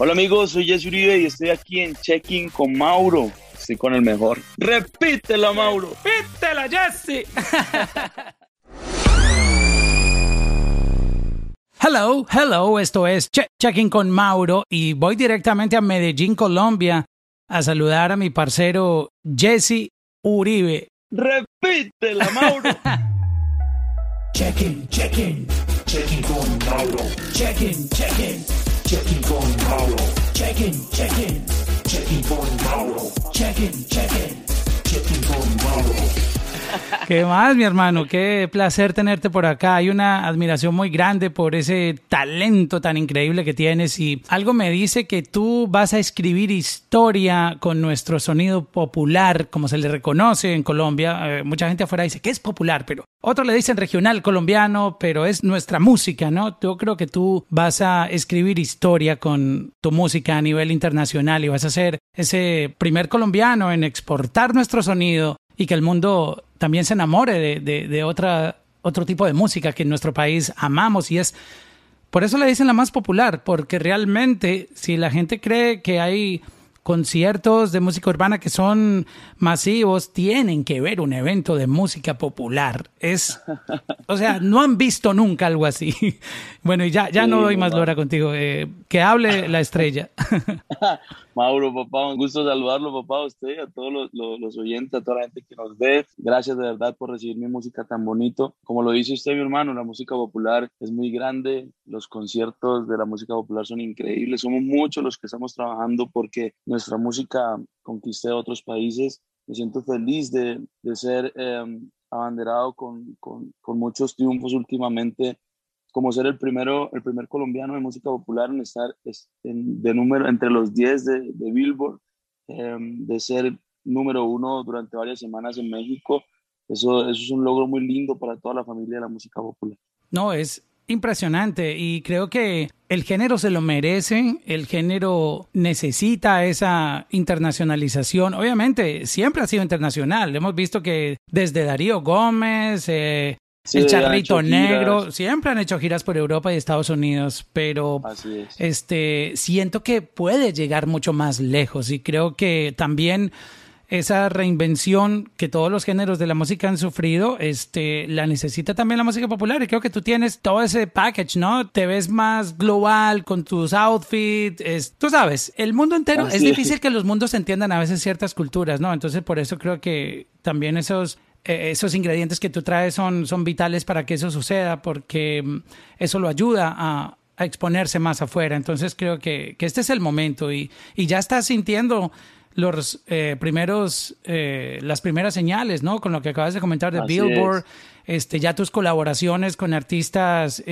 Hola amigos, soy Jesse Uribe y estoy aquí en Checking con Mauro. Estoy con el mejor. Repítela, Mauro. Repítela, Jesse. Hello, hello, esto es Checking con Mauro y voy directamente a Medellín, Colombia, a saludar a mi parcero Jesse Uribe. Repítela, Mauro. checking, checking, checking con Mauro. Checking, checking, checking con Mauro. Checking, checking, checking con Mauro. Checking, checking, checking con Mauro. ¿Qué más, mi hermano? Qué placer tenerte por acá. Hay una admiración muy grande por ese talento tan increíble que tienes y algo me dice que tú vas a escribir historia con nuestro sonido popular, como se le reconoce en Colombia. Eh, mucha gente afuera dice que es popular, pero otros le dicen regional colombiano, pero es nuestra música, ¿no? Yo creo que tú vas a escribir historia con tu música a nivel internacional y vas a ser ese primer colombiano en exportar nuestro sonido y que el mundo también se enamore de, de, otra, otro tipo de música que en nuestro país amamos y es... Por eso le dicen la más popular, porque realmente si la gente cree que hay conciertos de música urbana que son masivos, tienen que ver un evento de música popular. Es, o sea, no han visto nunca algo así. Bueno, y ya, ya no doy más lora contigo. Eh, que hable la estrella. Mauro, papá, un gusto saludarlo, papá, a usted, a todos los, oyentes, a toda la gente que nos ve. Gracias de verdad por recibir mi música tan bonito. Como lo dice usted, mi hermano, la música popular es muy grande. Los conciertos de la música popular son increíbles. Somos muchos los que estamos trabajando porque nuestra música conquiste otros países. Me siento feliz de, de ser em, abanderado con, con, con muchos triunfos últimamente como ser el primero, el primer colombiano de música popular en estar de número entre los 10 de, de Billboard, em, de ser número uno durante varias semanas en México. Eso, eso es un logro muy lindo para toda la familia de la música popular. No, es impresionante y creo que el género se lo merece, el género necesita esa internacionalización. Obviamente, siempre ha sido internacional. Hemos visto que desde Darío Gómez, eh, el charrito negro, siempre han hecho giras por Europa y Estados Unidos, pero este siento que puede llegar mucho más lejos y creo que también esa reinvención que todos los géneros de la música han sufrido, este, la necesita también la música popular. Y creo que tú tienes todo ese package, ¿no? Te ves más global con tus outfits. Es, tú sabes, el mundo entero es difícil que los mundos entiendan a veces ciertas culturas, ¿no? Entonces, por eso creo que también esos eh, esos ingredientes que tú traes son, son vitales para que eso suceda, porque mm, eso lo ayuda a, exponerse más afuera. Entonces creo que, este es el momento y, ya estás sintiendo los eh, primeros, eh, las primeras señales, ¿no? Con lo que acabas de comentar de Billboard, este, ya tus colaboraciones con artistas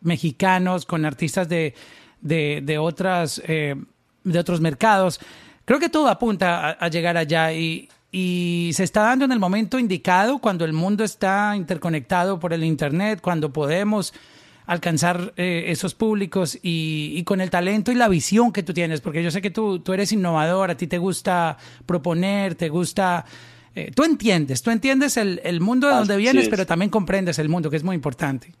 mexicanos, con artistas de, de, otras, de otros mercados. Creo que todo apunta a llegar allá y, y se está dando en el momento indicado cuando el mundo está interconectado por el Internet, cuando podemos alcanzar eh, esos públicos y, con el talento y la visión que tú tienes, porque yo sé que tú, tú eres innovador, a ti te gusta proponer, te gusta... Eh, tú entiendes, tú entiendes el, el mundo de donde vienes, pero también comprendes el mundo, que es muy importante.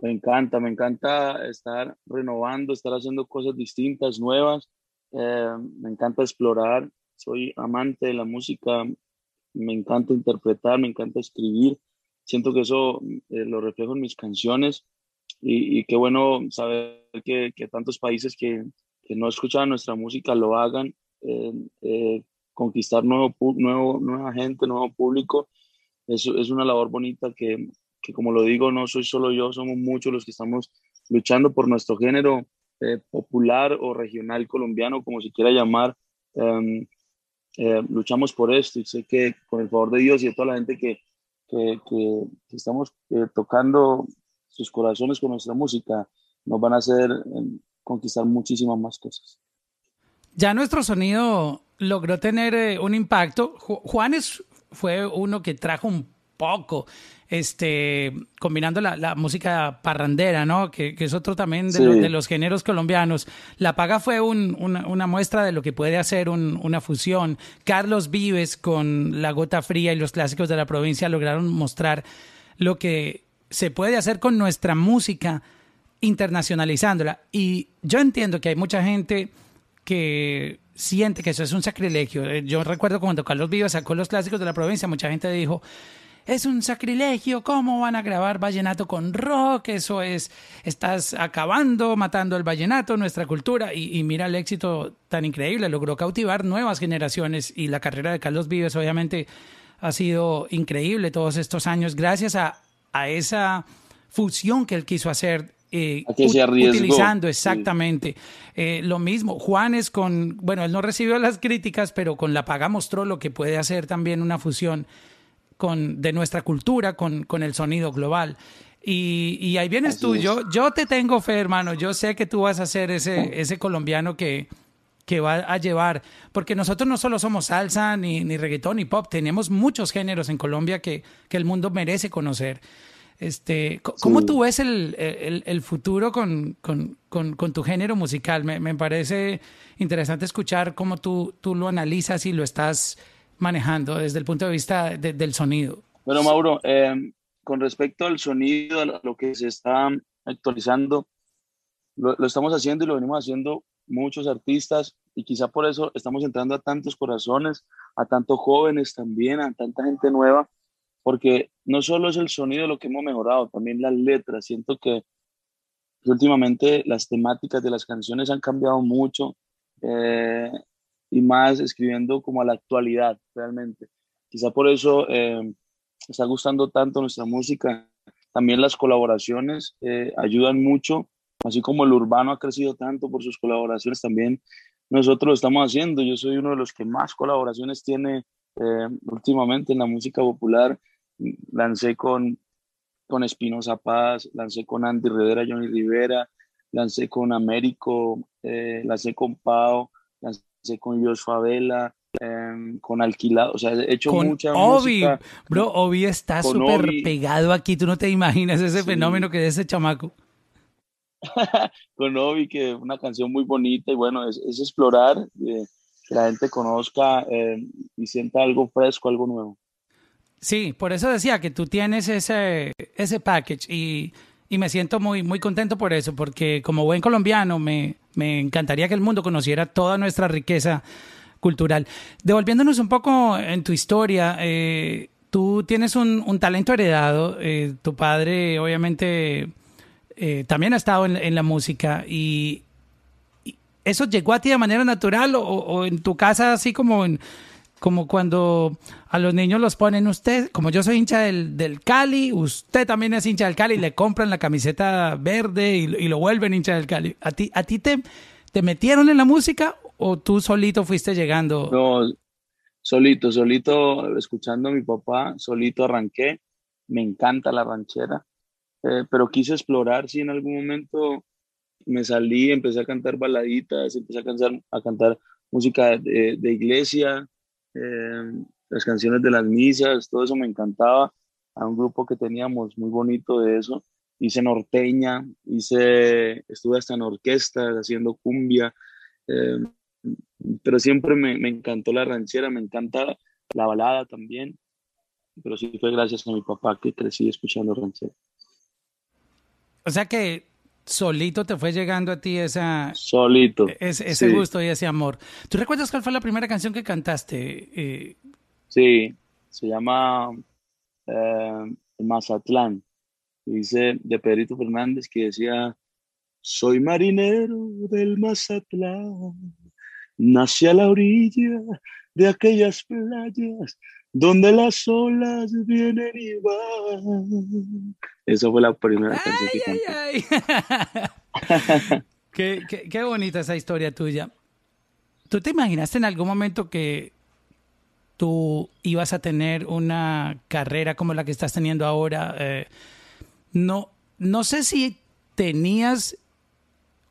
Me encanta, me encanta estar renovando, estar haciendo cosas distintas, nuevas. Eh, me encanta explorar soy amante de la música, me encanta interpretar, me encanta escribir. Siento que eso eh, lo reflejo en mis canciones y, qué bueno saber que, que tantos países que, que, no escuchaban nuestra música lo hagan, eh, eh, conquistar nuevo, nuevo, nueva gente, nuevo público. Eso es una labor bonita que, que, como lo digo, no soy solo yo, somos muchos los que estamos luchando por nuestro género popular o regional colombiano, como se quiera llamar. Em, eh, luchamos por esto y sé que con el favor de Dios y de toda la gente que, que, que, estamos eh, tocando sus corazones con nuestra música, nos van a hacer eh, conquistar muchísimas más cosas. Ya nuestro sonido logró tener un impacto. Juanes fue uno que trajo un poco, este, combinando la, música parrandera, ¿no? Que, es otro también de, los géneros colombianos. La Paga fue una, muestra de lo que puede hacer una fusión. Carlos Vives con La Gota Fría y los clásicos de la provincia lograron mostrar lo que se puede hacer con nuestra música internacionalizándola. Y yo entiendo que hay mucha gente que siente que eso es un sacrilegio. Eh, Yo recuerdo cuando Carlos Vives sacó los clásicos de la provincia, mucha gente dijo, es un sacrilegio, ¿cómo van a grabar vallenato con rock? Eso es, estás acabando, matando el vallenato, nuestra cultura. Y, y mira el éxito tan increíble, logró cautivar nuevas generaciones y la carrera de Carlos Vives obviamente ha sido increíble todos estos años gracias a, a esa fusión que él quiso hacer eh, utilizando sí. exactamente Eh, lo mismo Juanes con bueno él no recibió las críticas pero con la paga mostró lo que puede hacer también una fusión con de nuestra cultura con, con el sonido global y, y ahí vienes Así tú es. yo yo te tengo fe hermano yo sé que tú vas a ser ese ese colombiano que que va a llevar, porque nosotros no solo somos salsa, ni, ni reggaetón, ni pop, tenemos muchos géneros en Colombia que, que el mundo merece conocer. Este, ¿Cómo Sí. tú ves el, el- el futuro con, con- con- con tu género musical? Me, me parece interesante escuchar cómo tú, tú lo analizas y lo estás manejando desde el punto de vista de- del sonido. Bueno, Mauro, eh, con respecto al sonido, a lo que se está actualizando, lo, lo estamos haciendo y lo venimos haciendo muchos artistas y quizá por eso estamos entrando a tantos corazones, a tantos jóvenes también, a tanta gente nueva, porque no solo es el sonido lo que hemos mejorado, también las letras. Siento que, últimamente las temáticas de las canciones han cambiado mucho eh, y más escribiendo como a la actualidad realmente. Quizá por eso eh, está gustando tanto nuestra música. También las colaboraciones eh, ayudan mucho, así como el urbano ha crecido tanto por sus colaboraciones, también nosotros lo estamos haciendo. Yo soy uno de los que más colaboraciones tiene eh, últimamente en la música popular. Lancé con, con Espinoza Paz, lancé con Andy Rivera, Johnny Rivera, lancé con Américo, eh, lancé con Pau, lancé con Dios Favela, eh, con Alquilado. O sea, he hecho Con mucha Obi, música. bro, Obi está súper pegado aquí, tú no te imaginas ese Sí. fenómeno que es ese chamaco. con Obi, que una canción muy bonita y bueno, es, explorar, eh, que la gente conozca eh, y sienta algo fresco, algo nuevo. Sí, por eso decía que tú tienes ese, ese package y, y me siento muy, muy contento por eso, porque como buen colombiano me, me encantaría que el mundo conociera toda nuestra riqueza cultural. Devolviéndonos un poco en tu historia, eh, tú tienes un, un talento heredado, tu padre obviamente eh, también ha estado en, en la música y, ¿eso llegó a ti de manera natural o, o en tu casa así como en como cuando a los niños los ponen usted, como yo soy hincha del, del Cali, usted también es hincha del Cali, le compran la camiseta verde y, y lo vuelven hincha del Cali. ¿A ti, a ti te, te metieron en la música o tú solito fuiste llegando? No, solito, solito, escuchando a mi papá, solito arranqué. Me encanta la ranchera, eh, pero quise explorar si en algún momento me salí, empecé a cantar baladitas, empecé a cantar, a cantar música de, de iglesia, eh, las canciones de las misas, todo eso me encantaba. A un grupo que teníamos muy bonito de eso. Hice norteña, hice, estuve hasta en orquestas haciendo cumbia. eh, pero siempre me, me encantó la ranchera, me encanta la balada también, pero sí fue gracias a mi papá que crecí escuchando ranchera. O sea que solito te fue llegando a ti esa, Solito. ese, ese sí, gusto y ese amor. ¿Tú recuerdas cuál fue la primera canción que cantaste? Eh, Sí, se llama eh, Mazatlán. Dice de Pedrito Fernández que decía, soy marinero del Mazatlán, nací a la orilla de aquellas playas donde las olas vienen y van. Esa fue la primera canción que ay, canté. ay, ay. qué, qué, qué bonita esa historia tuya. ¿Tú te imaginaste en algún momento que tú ibas a tener una carrera como la que estás teniendo ahora? Eh, no, no sé si tenías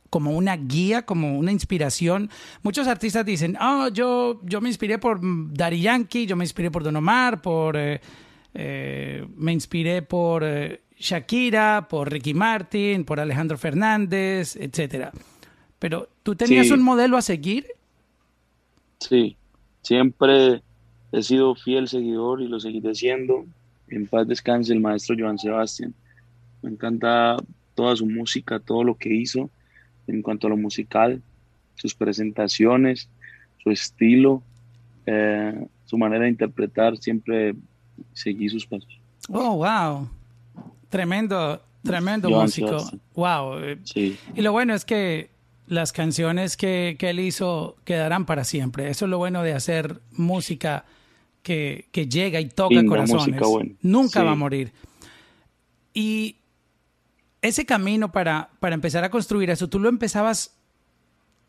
como una guía, como una inspiración. Muchos artistas dicen, oh, yo, yo me inspiré por Daddy Yankee, yo me inspiré por Don Omar, por, eh, eh, me inspiré por eh, Shakira, por Ricky Martin, por Alejandro Fernández, etcétera. Pero tú tenías Sí. un modelo a seguir. Sí, siempre he sido fiel seguidor y lo seguiré siendo. En paz descanse el maestro Joan Sebastián. Me encanta toda su música, todo lo que hizo en cuanto a lo musical, sus presentaciones, su estilo, eh, su manera de interpretar, siempre seguí sus pasos. Oh, wow. Tremendo, tremendo músico. Wow. Sí, Y lo bueno es que las canciones que, que él hizo quedarán para siempre. Eso es lo bueno de hacer música que, que llega y toca Linda corazones. Nunca Sí. va a morir. Y ese camino para, para empezar a construir eso, tú lo empezabas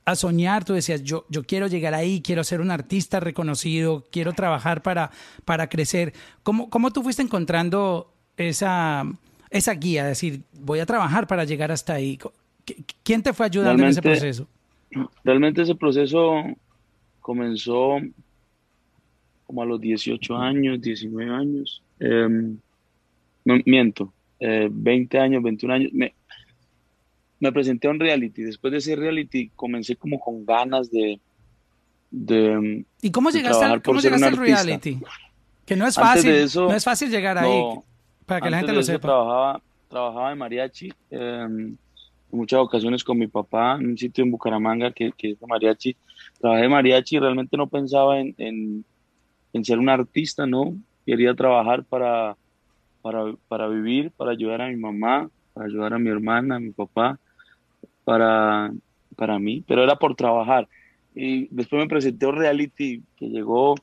a soñar, tú decías, yo, yo quiero llegar ahí, quiero ser un artista reconocido, quiero trabajar para, para crecer. ¿Cómo, ¿Cómo tú fuiste encontrando esa, esa guía? decir, voy a trabajar para llegar hasta ahí. ¿Qui- ¿Quién te fue ayudando en ese proceso? realmente ese proceso comenzó como a los 18 años, 19 años. Em, no, miento, eh, 20 años, 21 años. Me, me presenté a un reality. Después de ese reality comencé como con ganas de... de ¿Y cómo llegaste, al, cómo llegaste al reality? Que no es fácil, eso, no es fácil llegar ahí, para que la gente lo sepa. Trabajaba, trabajaba en mariachi eh, en muchas ocasiones con mi papá en un sitio en Bucaramanga que, que es de mariachi. Trabajé de mariachi y realmente no pensaba en, en, en ser un artista, ¿no? Quería trabajar para, para, para vivir, para ayudar a mi mamá, para ayudar a mi hermana, a mi papá, para, para mí, pero era por trabajar. Y después me presenté a un reality que llegó,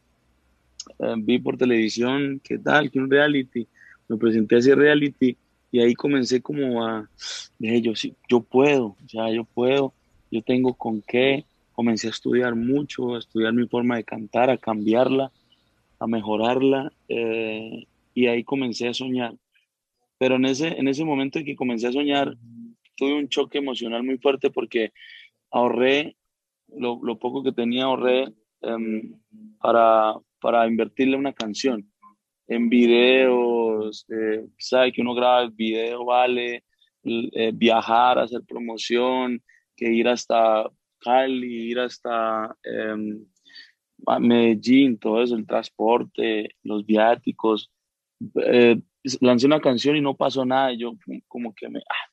eh, vi por televisión, ¿qué tal? Que un reality. Me presenté a ese reality y ahí comencé como a, dije yo, sí, yo puedo, sea, yo puedo, yo tengo con qué. Comencé a estudiar mucho, a estudiar mi forma de cantar, a cambiarla, a mejorarla, eh, y ahí comencé a soñar. Pero en ese, en ese momento en que comencé a soñar, tuve un choque emocional muy fuerte porque ahorré lo, poco que tenía, ahorré em, para, para invertirle una canción en videos, eh, sabe que uno graba el video, vale, eh, viajar, hacer promoción, que ir hasta Cali, ir hasta em, Medellín, todo eso, el transporte, los viáticos. Eh, lancé una canción y no pasó nada, y yo como que me ah,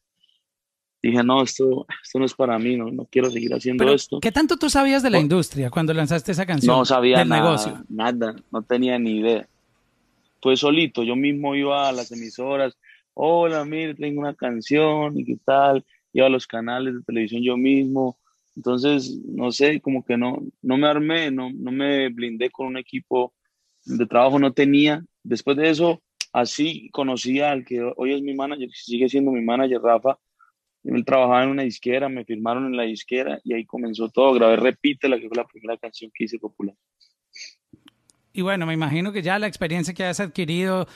dije, no, esto, esto no es para mí, no, no quiero seguir haciendo Pero, esto. ¿qué tanto tú sabías de la Oh. industria cuando lanzaste esa canción? No sabía del nada, negocio. nada, no tenía ni idea. Fue solito, yo mismo iba a las emisoras, hola, mire, tengo una canción y qué tal, iba a los canales de televisión yo mismo, entonces, no sé, como que no, no me armé, no, no me blindé con un equipo de trabajo, no tenía. Después de eso, así conocí al que hoy es mi manager, sigue siendo mi manager, Rafa, él trabajaba en una disquera, me firmaron en la disquera y ahí comenzó todo. Grabé Repite, la que fue la primera canción que hice popular. Y bueno, me imagino que ya la experiencia que has adquirido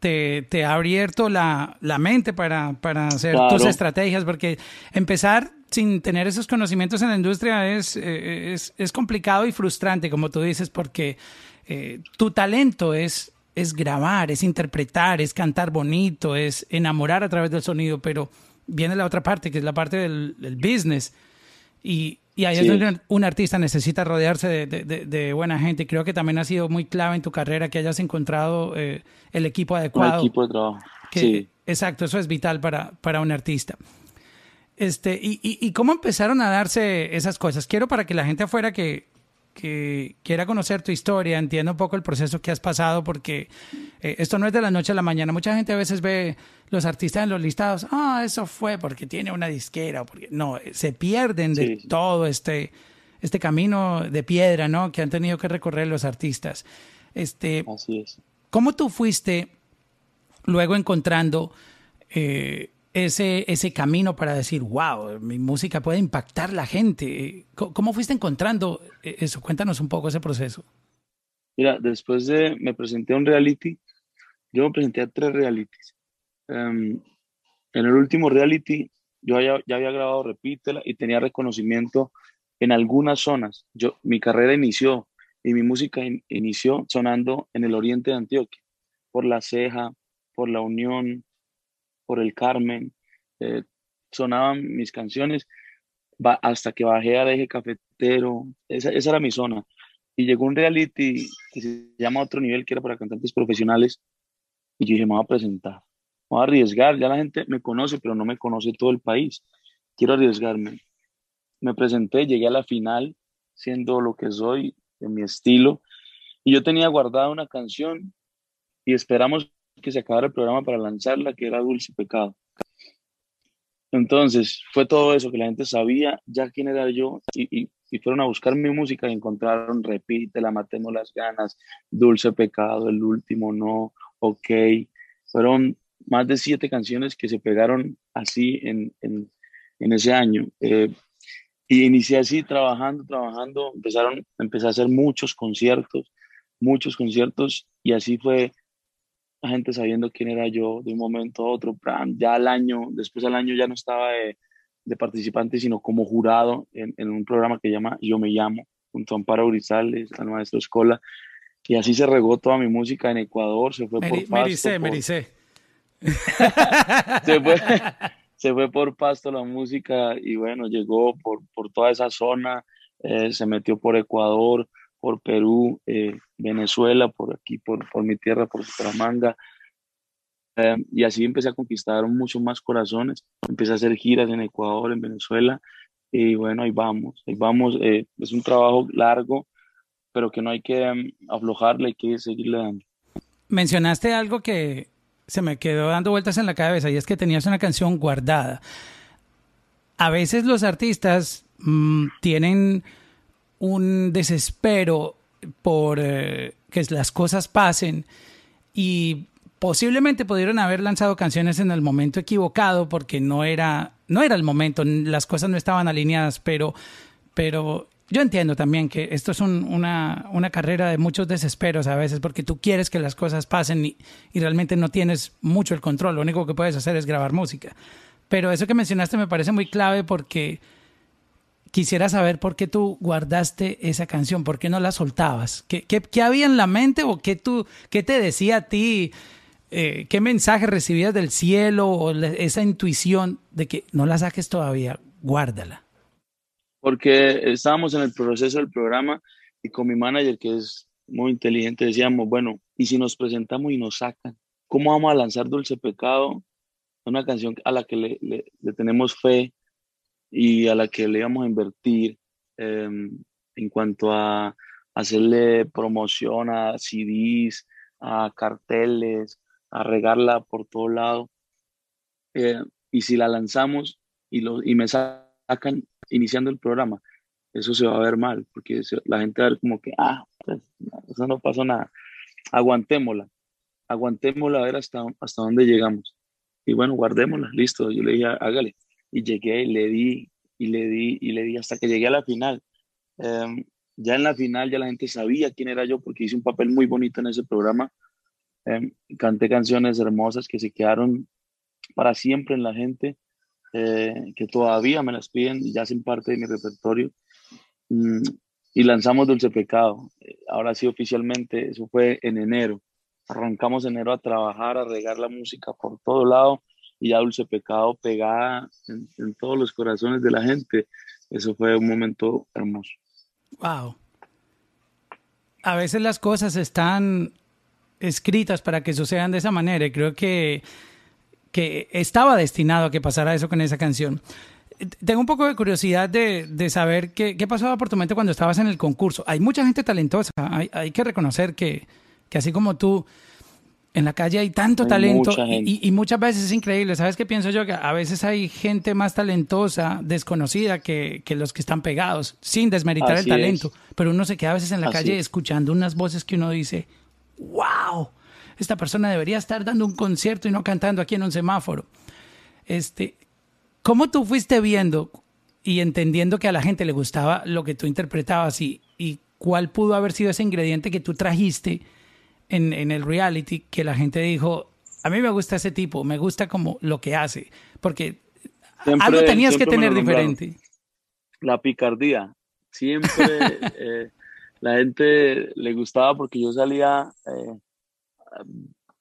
te, te ha abierto la, la mente para, para hacer Claro. tus estrategias, porque empezar sin tener esos conocimientos en la industria es, eh, es, es complicado y frustrante, como tú dices, porque eh, tu talento es, es grabar, es interpretar, es cantar bonito, es enamorar a través del sonido, pero viene la otra parte, que es la parte del, del business. Y, y ahí es Sí. donde un- artista necesita rodearse de, de- de- de buena gente. Creo que también ha sido muy clave en tu carrera que hayas encontrado eh, el equipo adecuado. equipo de trabajo. Que- sí. Exacto, eso es vital para, para un artista. Este, y, y, y cómo empezaron a darse esas cosas? Quiero para que la gente afuera que, que quiera conocer tu historia, entienda un poco el proceso que has pasado, porque eh, esto no es de la noche a la mañana. Mucha gente a veces ve los artistas en los listados, ah, eso fue porque tiene una disquera, porque no, eh, se pierden de sí. todo este, este camino de piedra, ¿no? Que han tenido que recorrer los artistas. Este, Así es. ¿Cómo tú fuiste luego encontrando eh, ese, ese camino para decir, wow, mi música puede impactar la gente? ¿Cómo, cómo fuiste encontrando eh, eso? Cuéntanos un poco ese proceso. Mira, después de, me presenté a un reality, yo me presenté a tres realities. Em, en el último reality, yo ya, ya había grabado Repítela y tenía reconocimiento en algunas zonas. Yo, mi carrera inició y mi música in- inició sonando en el oriente de Antioquia, por La Ceja, por La Unión, por El Carmen. eh, sonaban mis canciones hasta que bajé al eje cafetero. Esa, esa era mi zona. Y llegó un reality que se llama Otro Nivel, que era para cantantes profesionales. Y yo dije, me voy a presentar. voy a arriesgar, ya la gente me conoce, pero no me conoce todo el país. Quiero arriesgarme. Me presenté, llegué a la final, siendo lo que soy, en mi estilo, y yo tenía guardada una canción y esperamos que se acabara el programa para lanzarla, que era Dulce Pecado. Entonces, fue todo eso que la gente sabía ya quién era yo y, y, fueron a buscar mi música y encontraron Repite, La Matemos las Ganas, Dulce Pecado, El Último No, Ok. Fueron más de siete canciones que se pegaron así en, en, en ese año. Eh, y inicié así trabajando, trabajando, empezaron, empecé a hacer muchos conciertos, muchos conciertos y así fue la gente sabiendo quién era yo de un momento a otro. Ya al año, después al año ya no estaba de, de participante, sino como jurado en, en, un programa que llama Yo Me Llamo, junto a Amparo Grisales, al maestro Escola. Y así se regó toda mi música en Ecuador, se fue por Pasto. Mericé, Mericé. se, fue, se fue por Pasto la música y bueno, llegó por, por toda esa zona, eh, se metió por Ecuador, por Perú, eh, Venezuela, por aquí, por, por mi tierra, por Bucaramanga. Eh, y así empecé a conquistar mucho más corazones. Empecé a hacer giras en Ecuador, en Venezuela. Y bueno, ahí vamos, ahí vamos. Eh, es un trabajo largo, pero que no hay que um, aflojarle, hay que seguirle dando. Mencionaste algo que se me quedó dando vueltas en la cabeza y es que tenías una canción guardada. A veces los artistas mmm, tienen un desespero por eh, que las cosas pasen y posiblemente pudieron haber lanzado canciones en el momento equivocado porque no era no era el momento, las cosas no estaban alineadas, pero pero yo entiendo también que esto es un, una, una, carrera de muchos desesperos a veces porque tú quieres que las cosas pasen y, y realmente no tienes mucho el control, lo único que puedes hacer es grabar música. Pero eso que mencionaste me parece muy clave porque quisiera saber por qué tú guardaste esa canción, por qué no la soltabas, qué, qué, había en la mente o qué, tú, qué te decía a ti, eh, qué mensaje recibías del cielo o esa intuición de que no la saques todavía, guárdala. Porque estábamos en el proceso del programa y con mi manager, que es muy inteligente, decíamos, bueno, ¿y si nos presentamos y nos sacan? ¿Cómo vamos a lanzar Dulce Pecado? Una canción a la que le tenemos fe, y a la que le íbamos a invertir eh, en cuanto a hacerle promoción a CDs, a carteles, a regarla por todo lado. Eh, y si la lanzamos y, lo, y me sacan iniciando el programa, eso se va a ver mal, porque la gente va a ver como que, ah, pues, eso no pasó nada. Aguantémosla, aguantémosla a ver hasta, hasta dónde llegamos. Y bueno, guardémosla, listo. Yo le dije, hágale y llegué y le di y le di y le di hasta que llegué a la final. Um, ya en la final ya la gente sabía quién era yo porque hice un papel muy bonito en ese programa. Um, canté canciones hermosas que se quedaron para siempre en la gente, eh, que todavía me las piden y ya hacen parte de mi repertorio. Um, y lanzamos Dulce Pecado. Ahora sí, oficialmente, eso fue en enero. Arrancamos enero a trabajar, a regar la música por todo lado y ya Dulce Pecado pegada en, en, todos los corazones de la gente. Eso fue un momento hermoso. Wow. A veces las cosas están escritas para que sucedan de esa manera y creo que, que estaba destinado a que pasara eso con esa canción. Tengo un poco de curiosidad de, de saber qué, qué, pasaba por tu mente cuando estabas en el concurso. Hay mucha gente talentosa, hay, hay que reconocer que, que así como tú, en la calle hay tanto hay talento y, y, muchas veces es increíble. ¿Sabes qué pienso yo? Que a veces hay gente más talentosa, desconocida, que, que los que están pegados, sin desmeritar Así el talento. Es. Pero uno se queda a veces en la Así calle es. escuchando unas voces que uno dice, wow, esta persona debería estar dando un concierto y no cantando aquí en un semáforo. Este, ¿Cómo tú fuiste viendo y entendiendo que a la gente le gustaba lo que tú interpretabas y, y cuál pudo haber sido ese ingrediente que tú trajiste? En, en, el reality que la gente dijo, a mí me gusta ese tipo, me gusta como lo que hace, porque siempre, algo tenías que tener diferente. La picardía, siempre eh, la gente le gustaba porque yo salía, eh,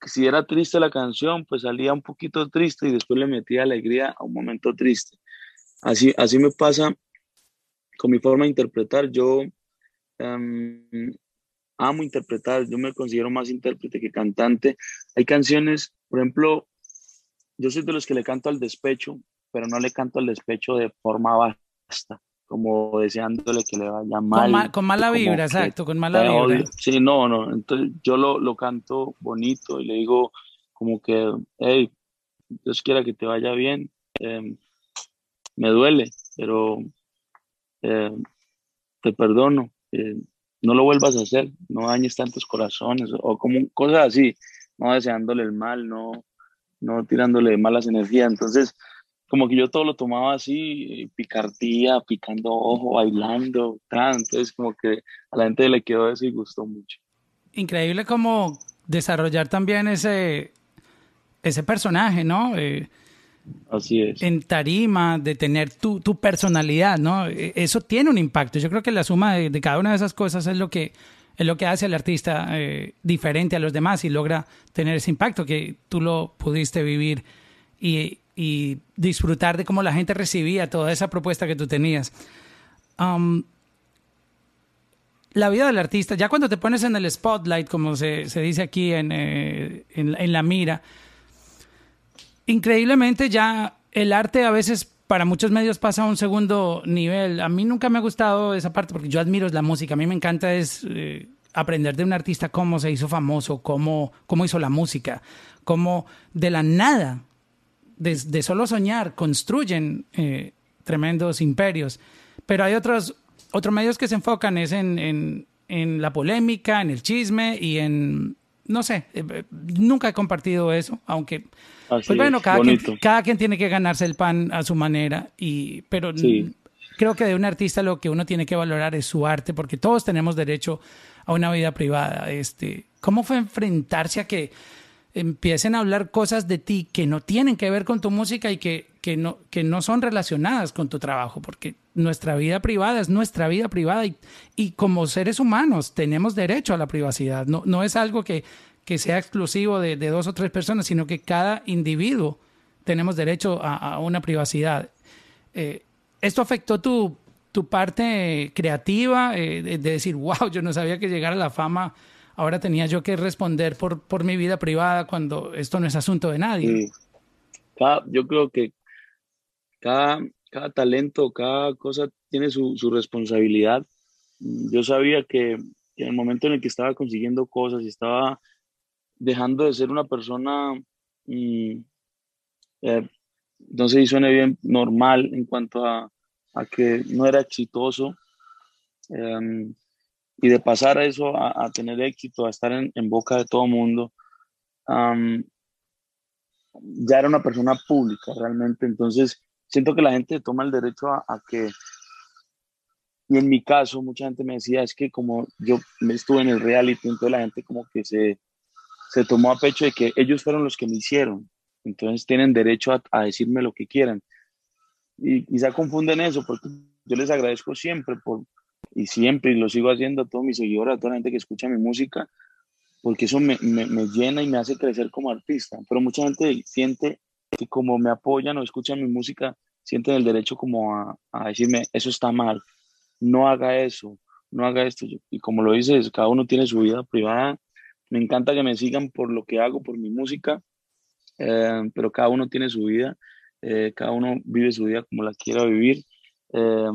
si era triste la canción, pues salía un poquito triste y después le metía alegría a un momento triste. Así, así me pasa con mi forma de interpretar. Yo um, amo interpretar, yo me considero más intérprete que cantante. Hay canciones, por ejemplo, yo soy de los que le canto al despecho, pero no le canto al despecho de forma basta, como deseándole que le vaya mal. Con, mala vibra, exacto, con mala vibra. Sí, no, no, entonces yo lo, lo canto bonito y le digo como que, hey, Dios quiera que te vaya bien, em, me duele, pero em, te perdono, eh, no lo vuelvas a hacer, no dañes tantos corazones, o como cosas así, no deseándole el mal, no, no tirándole malas energías. Entonces, como que yo todo lo tomaba así, picardía, picando ojo, bailando, entonces como que a la gente le quedó eso y gustó mucho. Increíble como desarrollar también ese, ese personaje, ¿no? Eh, Así es. En tarima, de tener tu, tu, personalidad, ¿no? E, eso tiene un impacto. Yo creo que la suma de, cada una de esas cosas es lo que es lo que hace al artista eh, diferente a los demás y logra tener ese impacto que tú lo pudiste vivir y, y disfrutar de cómo la gente recibía toda esa propuesta que tú tenías. La vida del artista, ya cuando te pones en el spotlight, como se, se dice aquí en, eh, en la mira, increíblemente ya el arte a veces para muchos medios pasa a un segundo nivel. A mí nunca me ha gustado esa parte porque yo admiro la música. A mí me encanta es eh, aprender de un artista cómo se hizo famoso, cómo, cómo hizo la música, cómo de la nada, de, de solo soñar, construyen eh, tremendos imperios. Pero hay otros, otros medios que se enfocan es en, en, en la polémica, en el chisme y en no sé, eh, nunca he compartido eso, aunque pues bueno, cada quien, cada quien, tiene que ganarse el pan a su manera, y, pero creo que de un artista lo que uno tiene que valorar es su arte, porque todos tenemos derecho a una vida privada. Este, ¿Cómo fue enfrentarse a que empiecen a hablar cosas de ti que no tienen que ver con tu música y que, que, no, que no son relacionadas con tu trabajo? Porque nuestra vida privada es nuestra vida privada y, y como seres humanos tenemos derecho a la privacidad. No, no es algo que que sea exclusivo de, dos o tres personas, sino que cada individuo tenemos derecho a, una privacidad. Eh, ¿Esto afectó tu, tu parte creativa eh, de, decir, wow, yo no sabía que llegar a la fama, ahora tenía yo que responder por, por mi vida privada cuando esto no es asunto de nadie? yo creo que cada, cada talento, cada cosa tiene su, su responsabilidad. Yo sabía que, que en el momento en el que estaba consiguiendo cosas y estaba dejando de ser una persona, mm, eh, no sé si suene bien, normal en cuanto a, que no era exitoso, em, y de pasar a eso, a, tener éxito, a estar en, boca de todo mundo, ya era una persona pública realmente, entonces siento que la gente toma el derecho a, a que y en mi caso, mucha gente me decía, es que como yo estuve en el reality, entonces la gente como que se, se tomó a pecho de que ellos fueron los que me hicieron, entonces tienen derecho a, decirme lo que quieran. Y quizá confunden eso, porque yo les agradezco siempre por, y siempre, y lo sigo haciendo a todos mis seguidores, a toda la gente que escucha mi música, porque eso me, me, me llena y me hace crecer como artista. Pero mucha gente siente que como me apoyan o escuchan mi música, sienten el derecho como a, a decirme, eso está mal, no haga eso, no haga esto. Y como lo dices, cada uno tiene su vida privada me encanta que me sigan por lo que hago, por mi música, eh, pero cada uno tiene su vida, eh, cada uno vive su vida como la quiera vivir. Eh,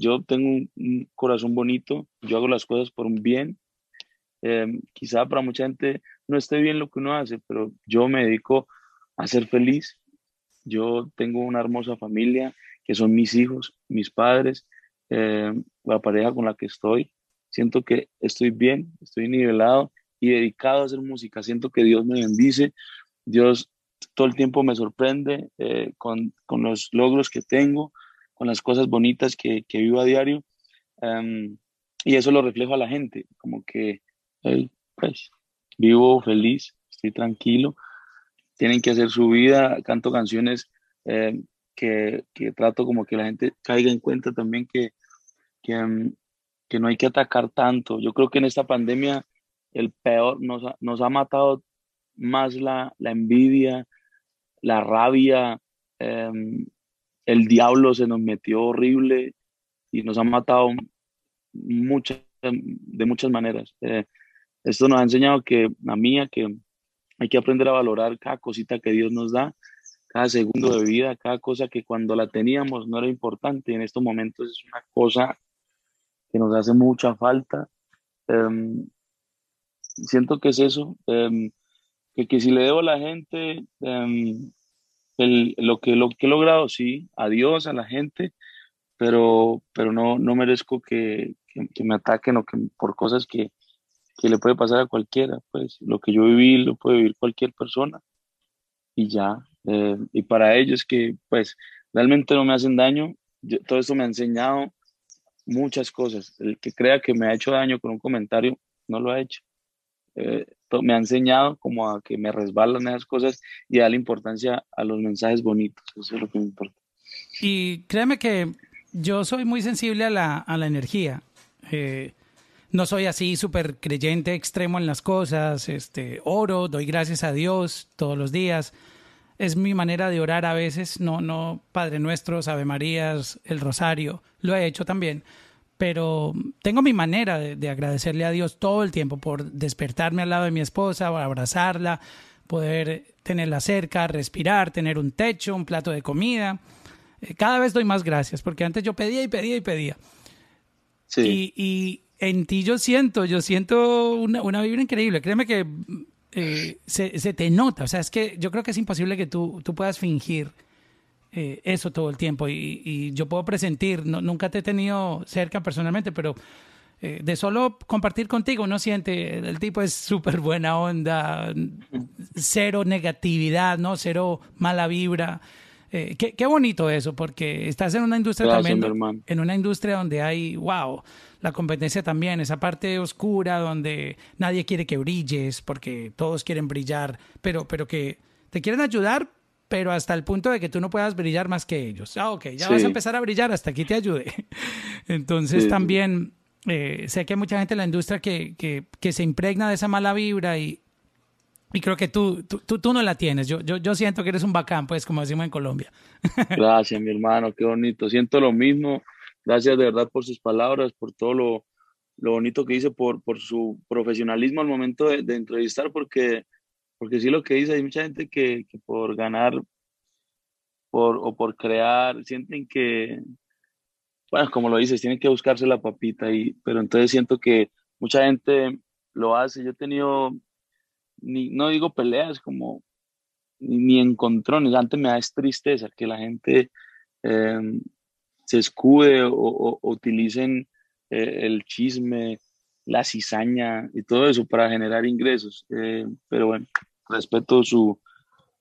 yo tengo un, corazón bonito, yo hago las cosas por un bien. quizá para mucha gente no esté bien lo que uno hace, pero yo me dedico a ser feliz. Yo tengo una hermosa familia, que son mis hijos, mis padres, la pareja con la que estoy. Siento que estoy bien, estoy nivelado dedicado a hacer música. Siento que Dios me bendice, Dios todo el tiempo me sorprende eh, con, con, los logros que tengo, con las cosas bonitas que, que vivo a diario. Em, y eso lo reflejo a la gente, como que pues, vivo feliz, estoy tranquilo, tienen que hacer su vida, canto canciones em, que, que, trato como que la gente caiga en cuenta también que, que, em, que no hay que atacar tanto. Yo creo que en esta pandemia el peor, nos ha, nos ha matado más la, la envidia, la rabia, em, el diablo se nos metió horrible y nos ha matado muchas, de muchas maneras. Eh, esto nos ha enseñado que a mí, que, hay que aprender a valorar cada cosita que Dios nos da, cada segundo de vida, cada cosa que cuando la teníamos no era importante. En estos momentos es una cosa que nos hace mucha falta. Em, siento que es eso, em, que, que, si le debo a la gente em, el, lo, que, lo que he logrado, sí, a Dios, a la gente, pero, pero no, no merezco que, que, me ataquen o que por cosas que, que le puede pasar a cualquiera, pues lo que yo viví lo puede vivir cualquier persona y ya. Eh, y para ellos que pues realmente no me hacen daño, todo esto me ha enseñado muchas cosas. El que crea que me ha hecho daño con un comentario, no lo ha hecho. Eh, me ha enseñado como a que me resbalan esas cosas y la importancia a los mensajes bonitos. Eso es lo que me importa. Y créeme que yo soy muy sensible a la, a la energía. Eh, no soy así súper creyente extremo en las cosas. Este, oro, doy gracias a Dios todos los días. Es mi manera de orar a veces. No, no, Padre Nuestro, Ave Marías, el Rosario. Lo he hecho también pero tengo mi manera de, agradecerle a Dios todo el tiempo por despertarme al lado de mi esposa, por abrazarla, poder tenerla cerca, respirar, tener un techo, un plato de comida. Eh, cada vez doy más gracias, porque antes yo pedía y pedía y pedía. Sí. Y, en ti yo siento, yo siento una, una vibra increíble. Créeme que eh, se, se, te nota. O sea, es que yo creo que es imposible que tú, tú puedas fingir eh, eso todo el tiempo y, yo puedo presentir, nunca te he tenido cerca personalmente, pero eh, de solo compartir contigo uno siente, el tipo es súper buena onda, cero negatividad, ¿no? Cero mala vibra. Eh, qué, bonito eso, porque estás en una industria también, en una industria donde hay, wow, la competencia también, esa parte oscura donde nadie quiere que brilles, porque todos quieren brillar, pero, pero que te quieren ayudar, pero hasta el punto de que tú no puedas brillar más que ellos. Ah, ok, ya vas a empezar a brillar, hasta aquí te ayude. Entonces también eh, sé que hay mucha gente en la industria que, que, que, se impregna de esa mala vibra y, y creo que tú, tú, tú, no la tienes. Yo, yo, yo siento que eres un bacán, pues, como decimos en Colombia. Gracias, mi hermano, qué bonito. Siento lo mismo. Gracias de verdad por sus palabras, por todo lo, lo bonito que dice, por, por su profesionalismo al momento de, de entrevistar, porque porque sí lo que dice, hay mucha gente que, por ganar por, o por crear, sienten que, bueno, como lo dices, tienen que buscarse la papita, y, pero entonces siento que mucha gente lo hace. Yo he tenido, ni, no digo peleas, como ni, encontrones, antes me da tristeza que la gente em, se escude o, utilicen eh, el chisme, la cizaña y todo eso para generar ingresos. Eh, pero bueno, respeto su,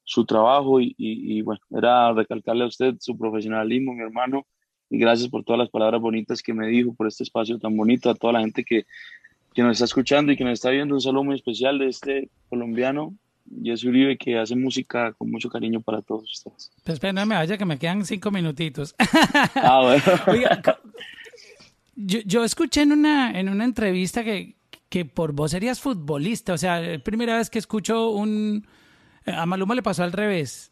su trabajo y, y, bueno, era recalcarle a usted su profesionalismo, mi hermano, y gracias por todas las palabras bonitas que me dijo, por este espacio tan bonito, a toda la gente que, que nos está escuchando y que nos está viendo. Un saludo muy especial de este colombiano, Jesse Uribe, que hace música con mucho cariño para todos ustedes. Pues espera, no me vaya, que me quedan cinco minutitos. Ah, bueno. yo, yo escuché en una, en una entrevista que, que por vos serías futbolista. O sea, primera vez que escucho un... A Maluma le pasó al revés.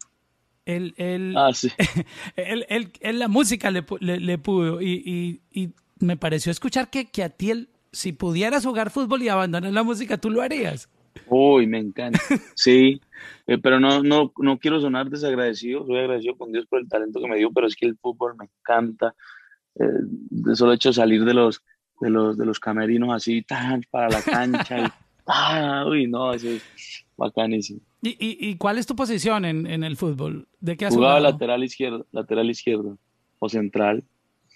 Él, él, ah, sí. él, él, la música le, le, pudo y, y, y, me pareció escuchar que, que a ti, el, si pudieras jugar fútbol y abandonar la música, tú lo harías. Uy, me encanta. Sí, eh, pero no, no, no quiero sonar desagradecido. Soy agradecido con Dios por el talento que me dio, pero es que el fútbol me encanta. Eh, solo hecho salir de los de los, de los camerinos así, tan para la cancha. y, ah, uy, no, eso es bacanísimo. ¿Y, y, y cuál es tu posición en, en, el fútbol? ¿De qué has lateral izquierdo, lateral izquierdo o central.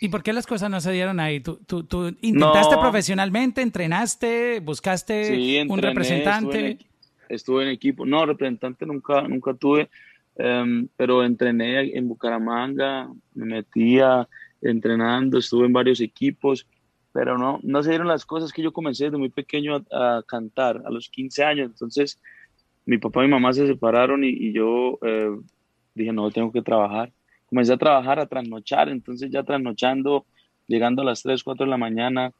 ¿Y por qué las cosas no se dieron ahí? ¿Tú, tú, tú intentaste profesionalmente, entrenaste, buscaste un representante? Estuve en, equipo. No, representante nunca, nunca tuve, um, pero entrené en Bucaramanga, me metía entrenando, estuve en varios equipos pero no, no se dieron las cosas que yo comencé desde muy pequeño a, cantar, a los 15 años. Entonces, mi papá y mi mamá se separaron y, yo eh, dije, no, tengo que trabajar. Comencé a trabajar, a trasnochar, entonces ya trasnochando, llegando a las 3, 4 de la mañana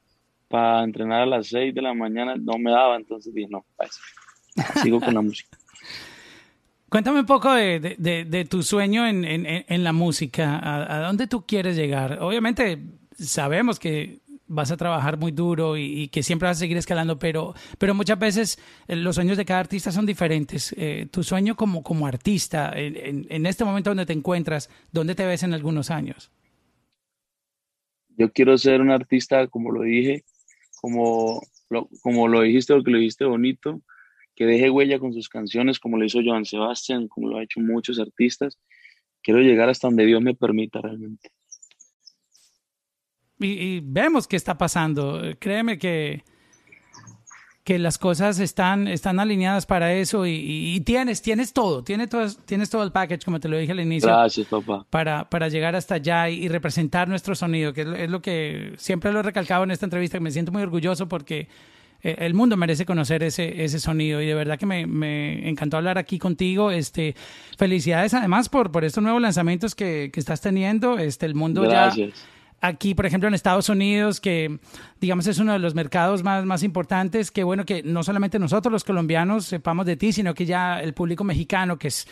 para entrenar a las 6 de la mañana, no me daba, entonces dije, no, pues, sigo con la música. Cuéntame un poco de, de, de, tu sueño en, en, en la música, ¿A, ¿A, dónde tú quieres llegar? Obviamente sabemos que vas a trabajar muy duro y, que siempre vas a seguir escalando, pero, pero muchas veces eh, los sueños de cada artista son diferentes. Eh, tu sueño como, como artista, en, este momento donde te encuentras, ¿dónde te ves en algunos años? Yo quiero ser un artista, como lo dije, como lo, como lo dijiste, porque lo dijiste bonito, que deje huella con sus canciones, como lo hizo Joan Sebastián, como lo ha hecho muchos artistas. Quiero llegar hasta donde Dios me permita realmente. Y, vemos qué está pasando. Créeme que, que las cosas están, están alineadas para eso y, tienes, tienes todo, tienes todo, tienes todo el package, como te lo dije al inicio. Gracias, papá. Para, para llegar hasta allá y, representar nuestro sonido, que es lo, que siempre lo he recalcado en esta entrevista, que me siento muy orgulloso porque eh, el mundo merece conocer ese, ese sonido y de verdad que me, me, encantó hablar aquí contigo. Este, felicidades además por, por estos nuevos lanzamientos que, que estás teniendo. Este, el mundo Gracias. ya aquí, por ejemplo, en Estados Unidos, que digamos es uno de los mercados más, más importantes, que bueno que no solamente nosotros los colombianos sepamos de ti, sino que ya el público mexicano, que es,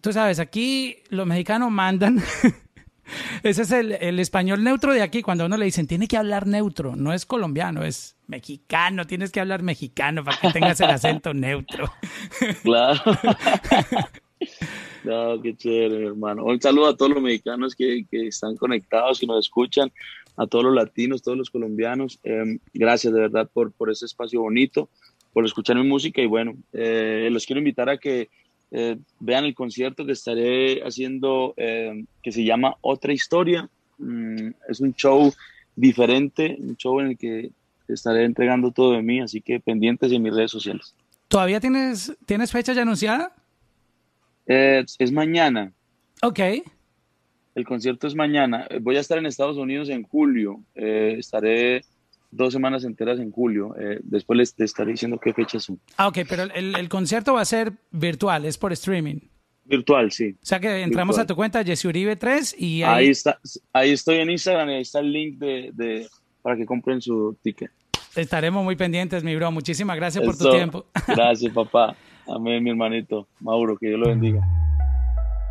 tú sabes, aquí los mexicanos mandan. Ese es el, el, español neutro de aquí, cuando a uno le dicen, tiene que hablar neutro, no es colombiano, es mexicano, tienes que hablar mexicano para que tengas el acento neutro. Claro. No, qué chévere, hermano. Un saludo a todos los mexicanos que, que están conectados y nos escuchan, a todos los latinos, todos los colombianos. Em, gracias de verdad por, por ese espacio bonito, por escuchar mi música y bueno, eh, los quiero invitar a que eh, vean el concierto que estaré haciendo em, que se llama Otra Historia. Mm, es un show diferente, un show en el que estaré entregando todo de mí, así que pendientes en mis redes sociales. ¿Todavía tienes, tienes fecha ya anunciada? Es mañana. Ok. El concierto es mañana. Voy a estar en Estados Unidos en julio. Eh, estaré dos semanas enteras en julio. Eh, después les estaré diciendo qué fechas son. Ah, ok, pero el, concierto va a ser virtual, es por streaming. Virtual, sí. O sea que entramos a tu cuenta, Jesse Uribe 3 y ahí... ahí... está, ahí estoy en Instagram y ahí está el link de, para que compren su ticket. Estaremos muy pendientes, mi bro. Muchísimas gracias por tu tiempo. Gracias, papá. Amén, mi hermanito. Mauro, que Dios lo bendiga.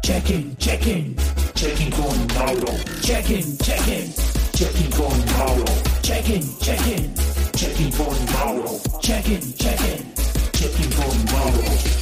Check-in, check-in, check-in con Mauro. Check-in, check-in, check-in con Mauro. Check-in, check-in, check-in con Mauro. Check-in, check-in, check-in con Mauro.